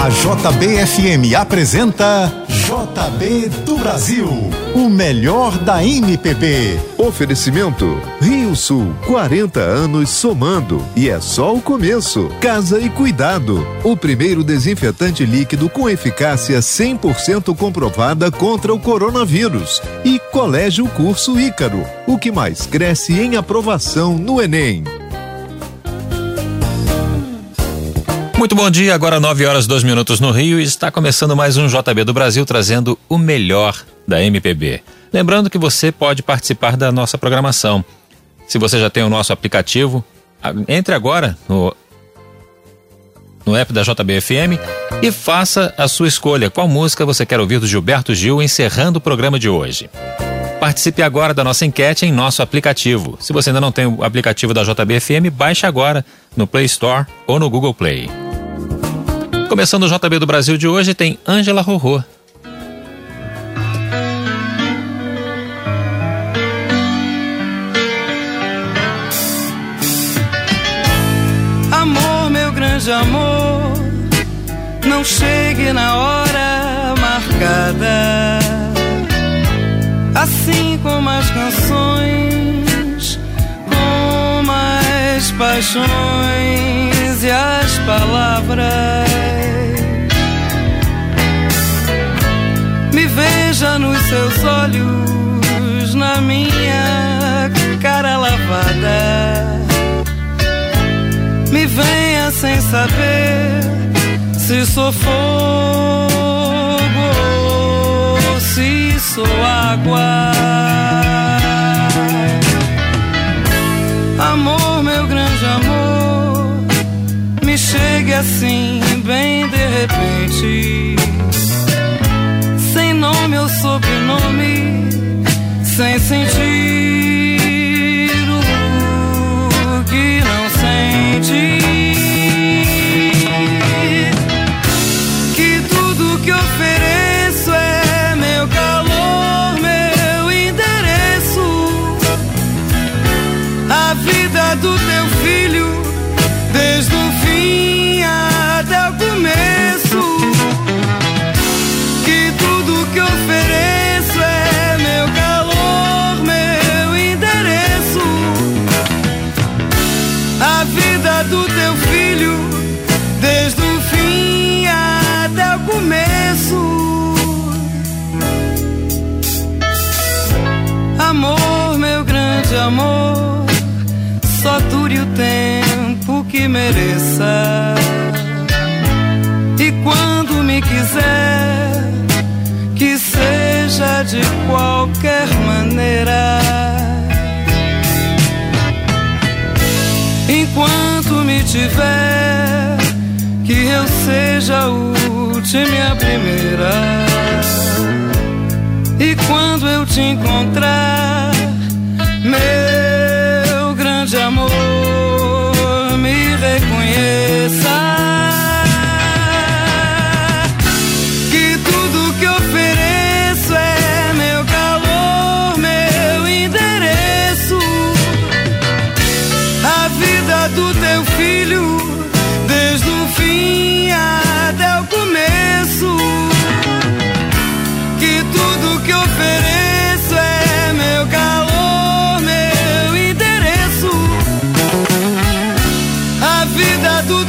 A JBFM apresenta JB do Brasil, o melhor da MPB. Oferecimento Rio Sul, 40 anos somando e é só o começo. Casa e Cuidado, o primeiro desinfetante líquido com eficácia 100% comprovada contra o coronavírus. E Colégio Curso Ícaro, o que mais cresce em aprovação no Enem. Muito bom dia, agora 9 horas 2 minutos no Rio e está começando mais um JB do Brasil trazendo o melhor da MPB. Lembrando que você pode participar da nossa programação. Se você já tem o nosso aplicativo, entre agora no, no app da JBFM e faça a sua escolha. Qual música você quer ouvir do Gilberto Gil encerrando o programa de hoje? Participe agora da nossa enquete em nosso aplicativo. Se você ainda não tem o aplicativo da JBFM, baixe agora no Play Store ou no Google Play. Começando o JB do Brasil de hoje tem Ângela Rorô. Amor, meu grande amor, não chegue na hora marcada. Assim como as canções, como as paixões e as palavras Me veja nos seus olhos, na minha cara lavada. Me venha sem saber se sou fogo ou se sou água. Amor, me chegue assim, bem de repente nome ou sobrenome, sem sentir o que não sente. Que tudo que ofereço é meu calor, meu endereço. A vida do teu filho,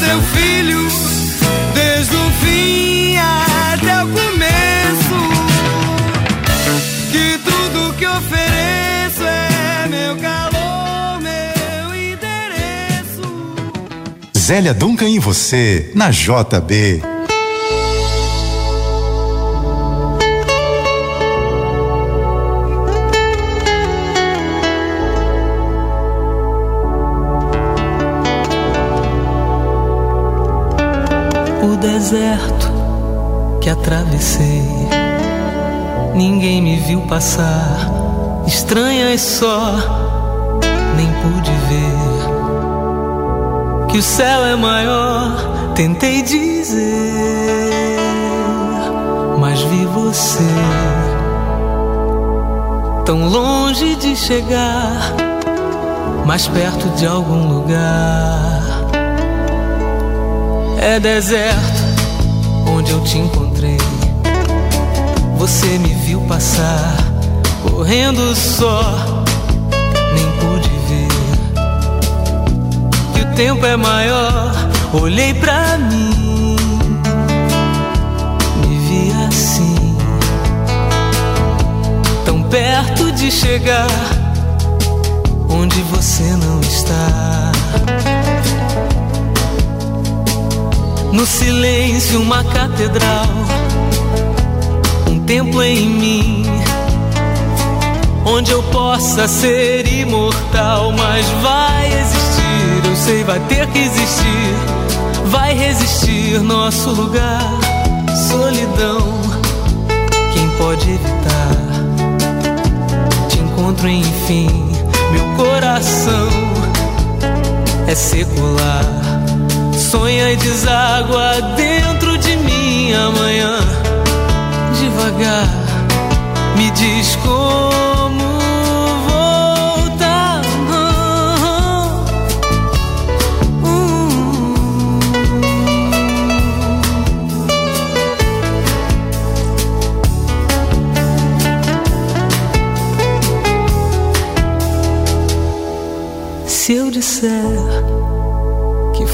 teu filho, desde o fim até o começo. Que tudo que ofereço é meu calor. Zélia Duncan e você, na JB. O deserto que atravessei, ninguém me viu passar, estranhas só, nem pude ver que o céu é maior, tentei dizer, mas vi você tão longe de chegar, mais perto de algum lugar. É deserto onde eu te encontrei. Você me viu passar, correndo só, nem pude ver que o tempo é maior. Olhei pra mim, me vi assim, tão perto de chegar onde você não está. No silêncio, uma catedral, um templo em mim, onde eu possa ser imortal. Mas vai existir, eu sei, vai ter que existir, vai resistir nosso lugar. Solidão, quem pode evitar? Te encontro enfim, meu coração é secular sonha e deságua dentro de mim amanhã. Devagar, me diz como voltar. Se eu disser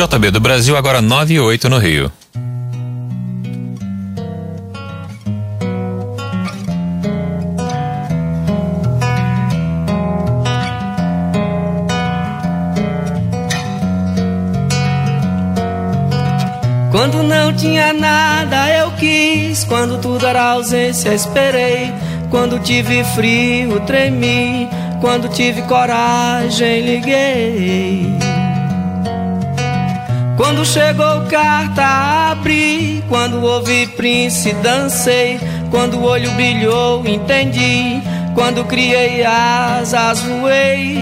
JB do Brasil, agora 9 e 8 no Rio. Quando não tinha nada eu quis, quando tudo era ausência esperei, quando tive frio tremi, quando tive coragem liguei. Quando chegou carta, abri. Quando ouvi Prince, dancei. Quando o olho brilhou, entendi. Quando criei asas, voei.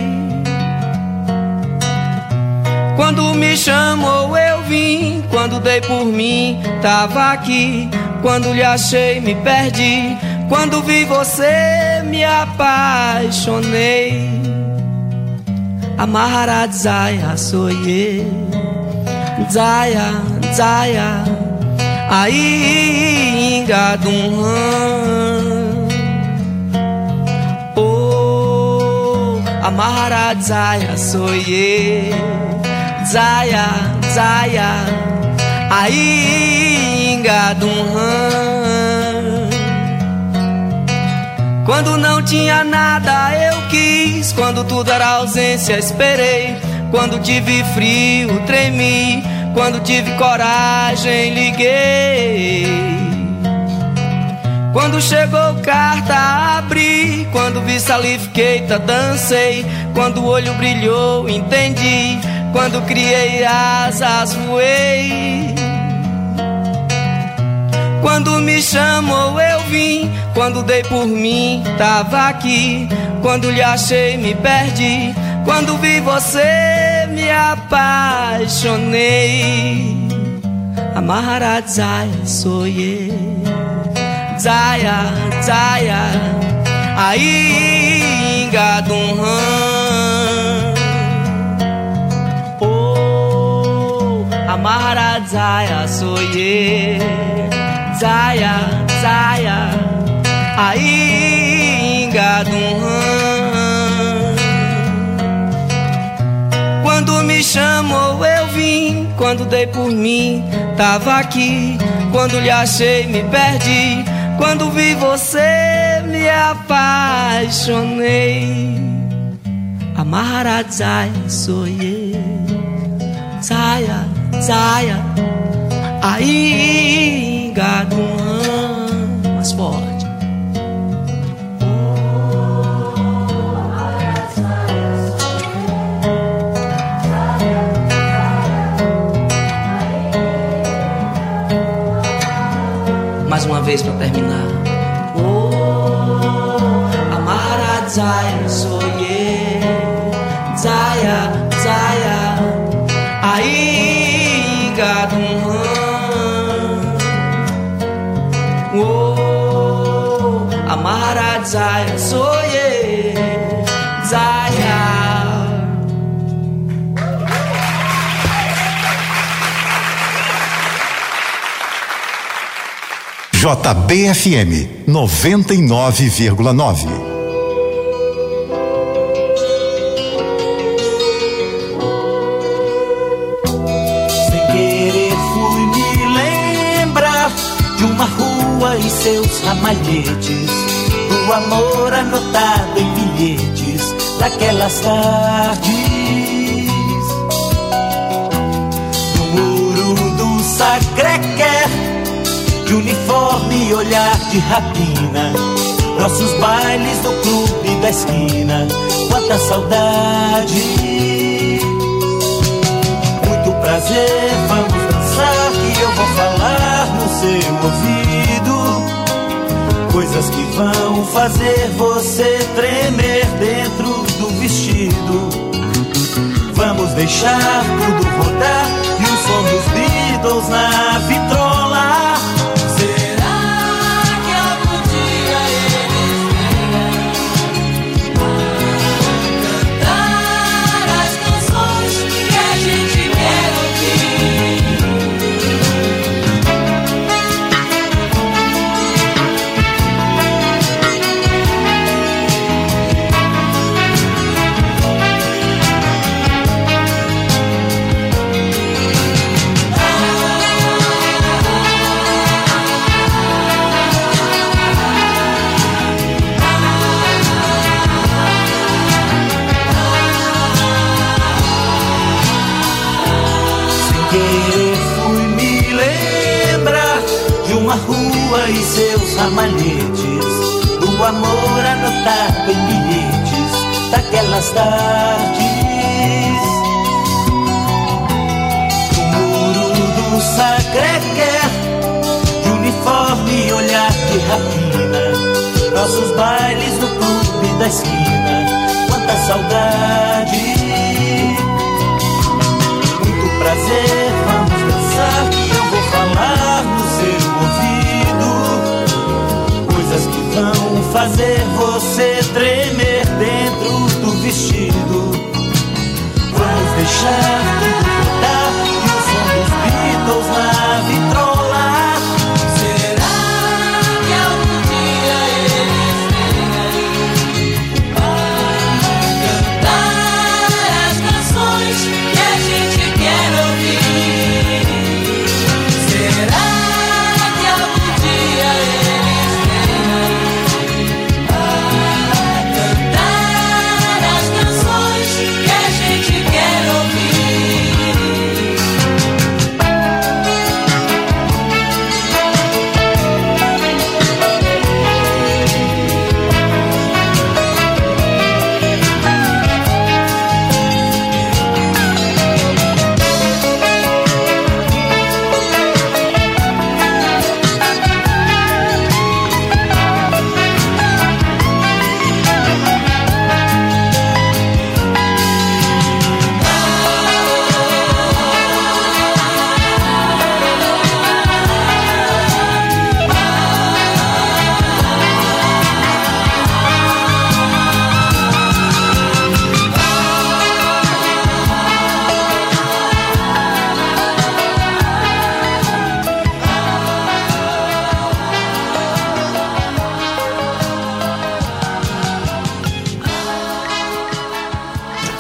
Quando me chamou, eu vim. Quando dei por mim, tava aqui. Quando lhe achei, me perdi. Quando vi você, me apaixonei. Amarra Zaya, sou eu. Zaya, Zaya, ainda dum Oh, amarra Zaya, sou eu. Zaya, Zaya, ainda dum Quando não tinha nada eu quis, quando tudo era ausência esperei. Quando tive frio, tremi. Quando tive coragem, liguei. Quando chegou carta, abri. Quando vi salifiqueita, dancei. Quando o olho brilhou, entendi. Quando criei asas, voei. Quando me chamou, eu vim. Quando dei por mim, tava aqui. Quando lhe achei, me perdi. Quando vi você, me apaixonei. Amarra Zaya, sou. Zaya, Zaya, aí engadum Oh, amarra Zaya, sou. Zaya, Zaya, aí engadum chamou, eu vim. Quando dei por mim, tava aqui. Quando lhe achei, me perdi. Quando vi você, me apaixonei. Amarra Zaya, sou eu. Zaya, Zaya. Aí, gaduan, mais forte. Vez pra terminar. Oh, Amara Zaya, Soye, Zaya, uma rua e seus ramalhetes, do amor anotado em bilhetes daquelas tardes. No muro do Sacré-Cœur, de uniforme e olhar de rapina, nossos bailes no clube da esquina, quanta saudade. Muito prazer, vamos dançar que eu vou falar no seu ouvido. Coisas que vão fazer você tremer dentro do vestido. Vamos deixar tudo rodar e o som dos Beatles na vitrola.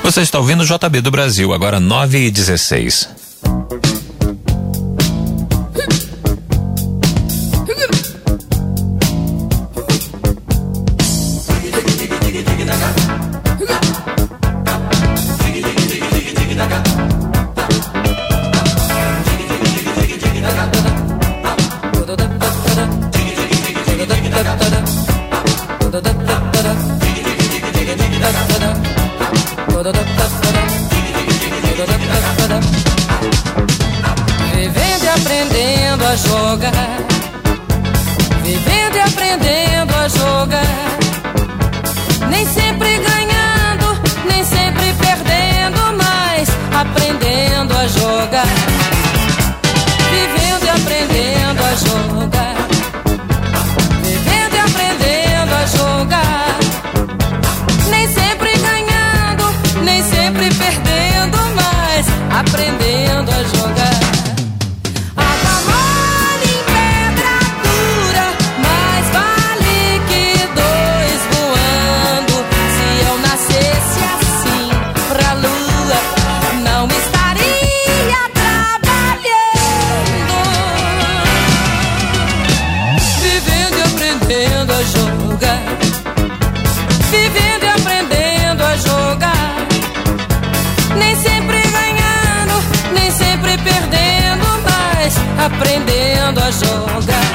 Você está ouvindo o JB do Brasil, agora 9 e 16. Jogar. Vivendo e aprendendo a jogar. Aprendendo a jogar.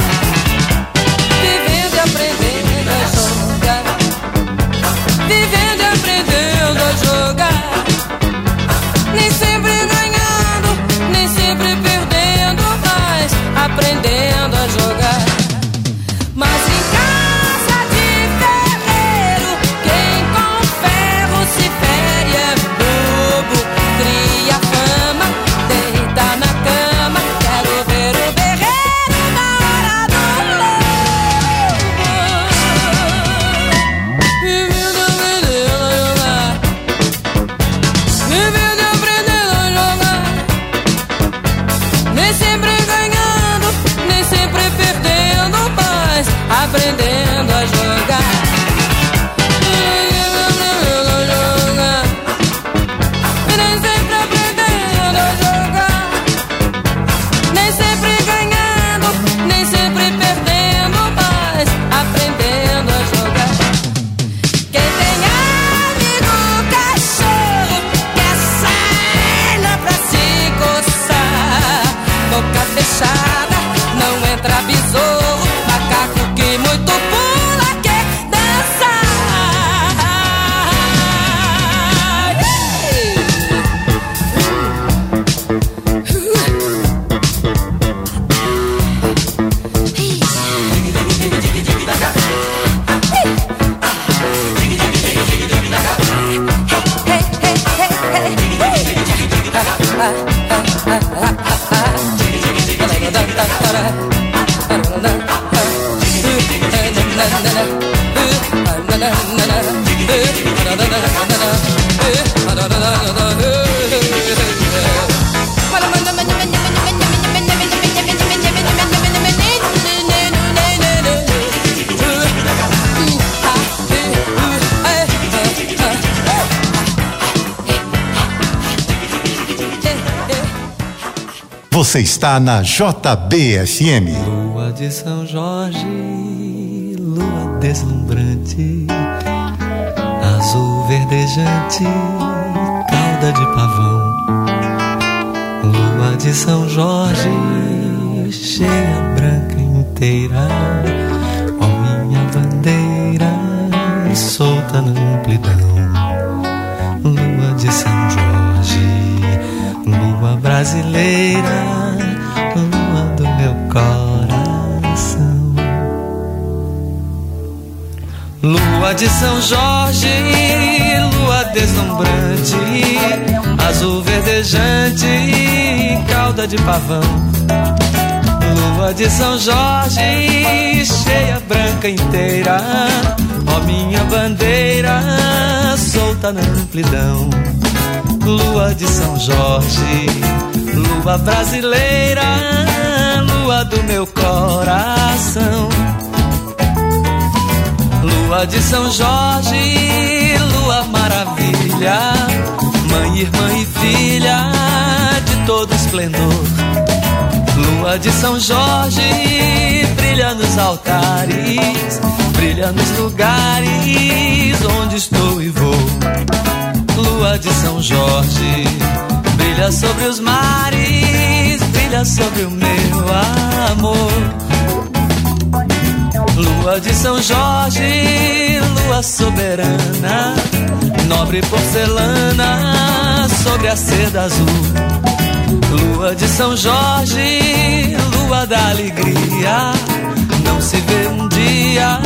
Você está na JBFM. Lua de São Jorge, lua deslumbrante, azul verdejante, cauda de pavão. Lua de São Jorge, cheia branca inteira, ó minha bandeira, solta na amplidão. Lua de São Jorge, brasileira, lua do meu coração. Lua de São Jorge, lua deslumbrante, azul verdejante, cauda de pavão. Lua de São Jorge, cheia branca inteira, ó minha bandeira, solta na amplidão. Lua de São Jorge, lua brasileira, lua do meu coração. Lua de São Jorge, lua maravilha, mãe, irmã e filha de todo esplendor. Lua de São Jorge, brilha nos altares, brilha nos lugares onde estou e vou. Lua de São Jorge, brilha sobre os mares, brilha sobre o meu amor. Lua de São Jorge, lua soberana, nobre porcelana sobre a seda azul. Lua de São Jorge, lua da alegria, não se vê um dia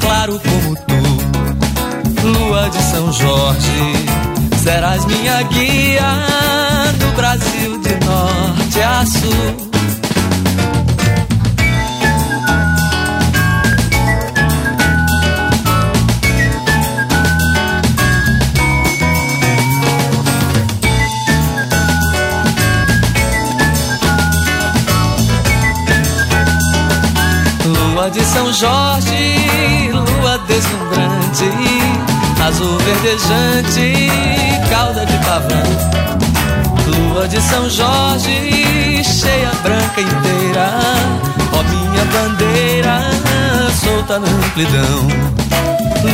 claro como tu. Lua de São Jorge, serás minha guia no Brasil de norte a sul. Lua de São Jorge, azul verdejante, cauda de pavão. Lua de São Jorge, cheia branca inteira, ó minha bandeira, solta na amplidão.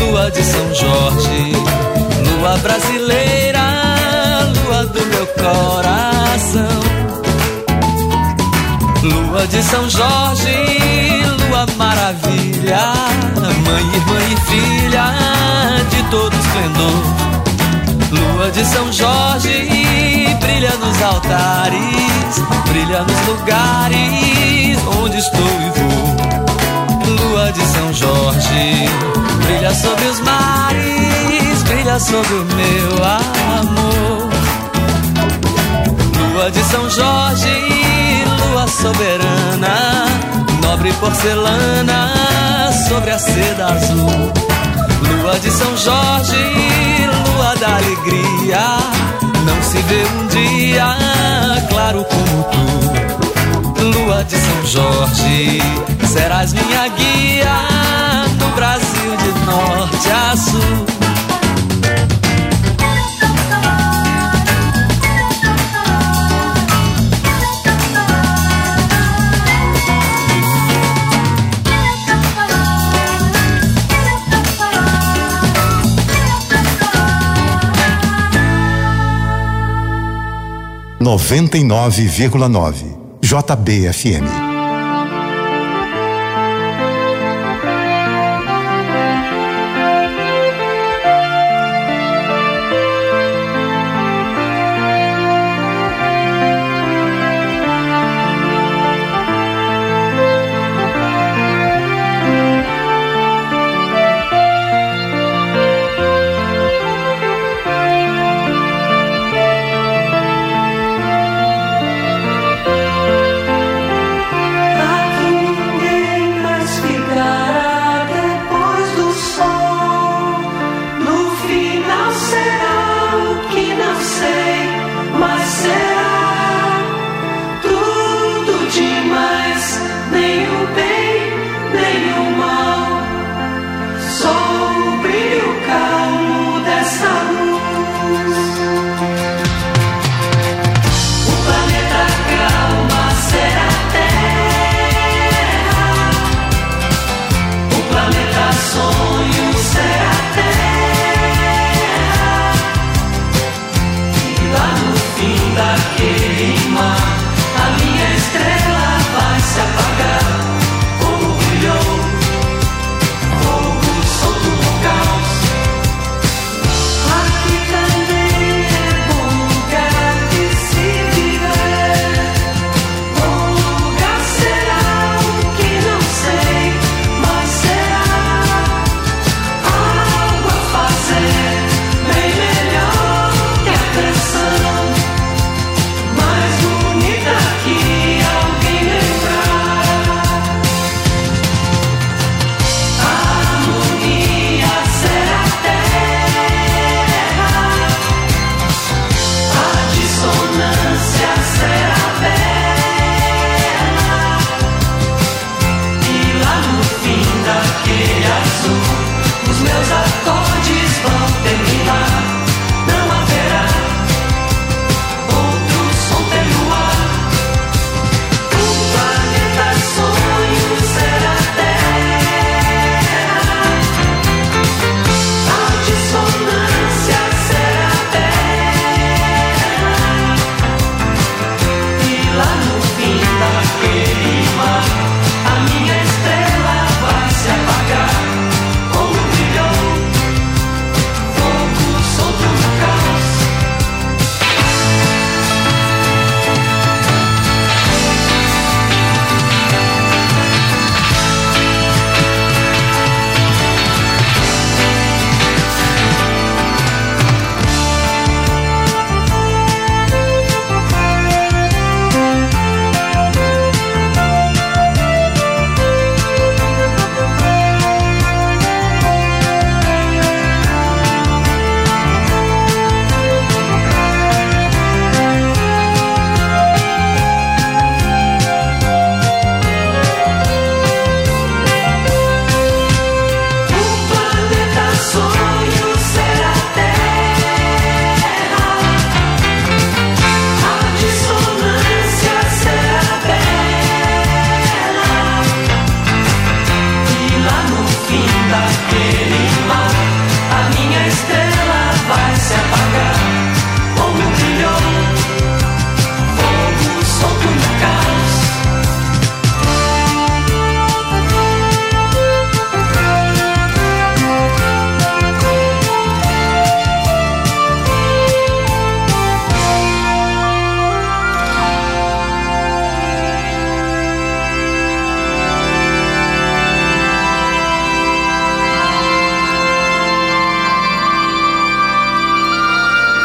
Lua de São Jorge, lua brasileira, lua do meu coração. Lua de São Jorge, lua maravilha, mãe, irmã e filha de todo esplendor. Lua de São Jorge, brilha nos altares, brilha nos lugares onde estou e vou. Lua de São Jorge, brilha sobre os mares, brilha sobre o meu amor. Lua de São Jorge, lua soberana, nobre porcelana sobre a seda azul. Lua de São Jorge, lua da alegria, não se vê um dia claro como tu. Lua de São Jorge, serás minha guia no Brasil de norte a sul. Noventa e nove vírgula nove JBFM.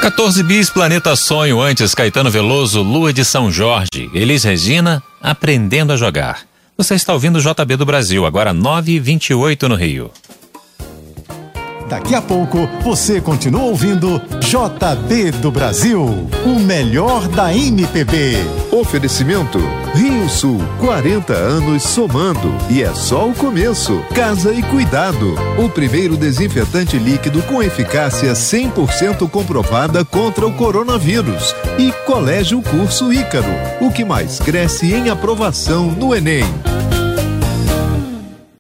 14 bis Planeta Sonho, antes Caetano Veloso, Lua de São Jorge, Elis Regina, Aprendendo a Jogar. Você está ouvindo o JB do Brasil, agora 9h28 no Rio. Daqui a pouco você continua ouvindo JB do Brasil, o melhor da MPB. Oferecimento Rio Sul, 40 anos somando e é só o começo. Casa e Cuidado, o primeiro desinfetante líquido com eficácia 100% comprovada contra o coronavírus. E Colégio Curso Ícaro, o que mais cresce em aprovação no Enem.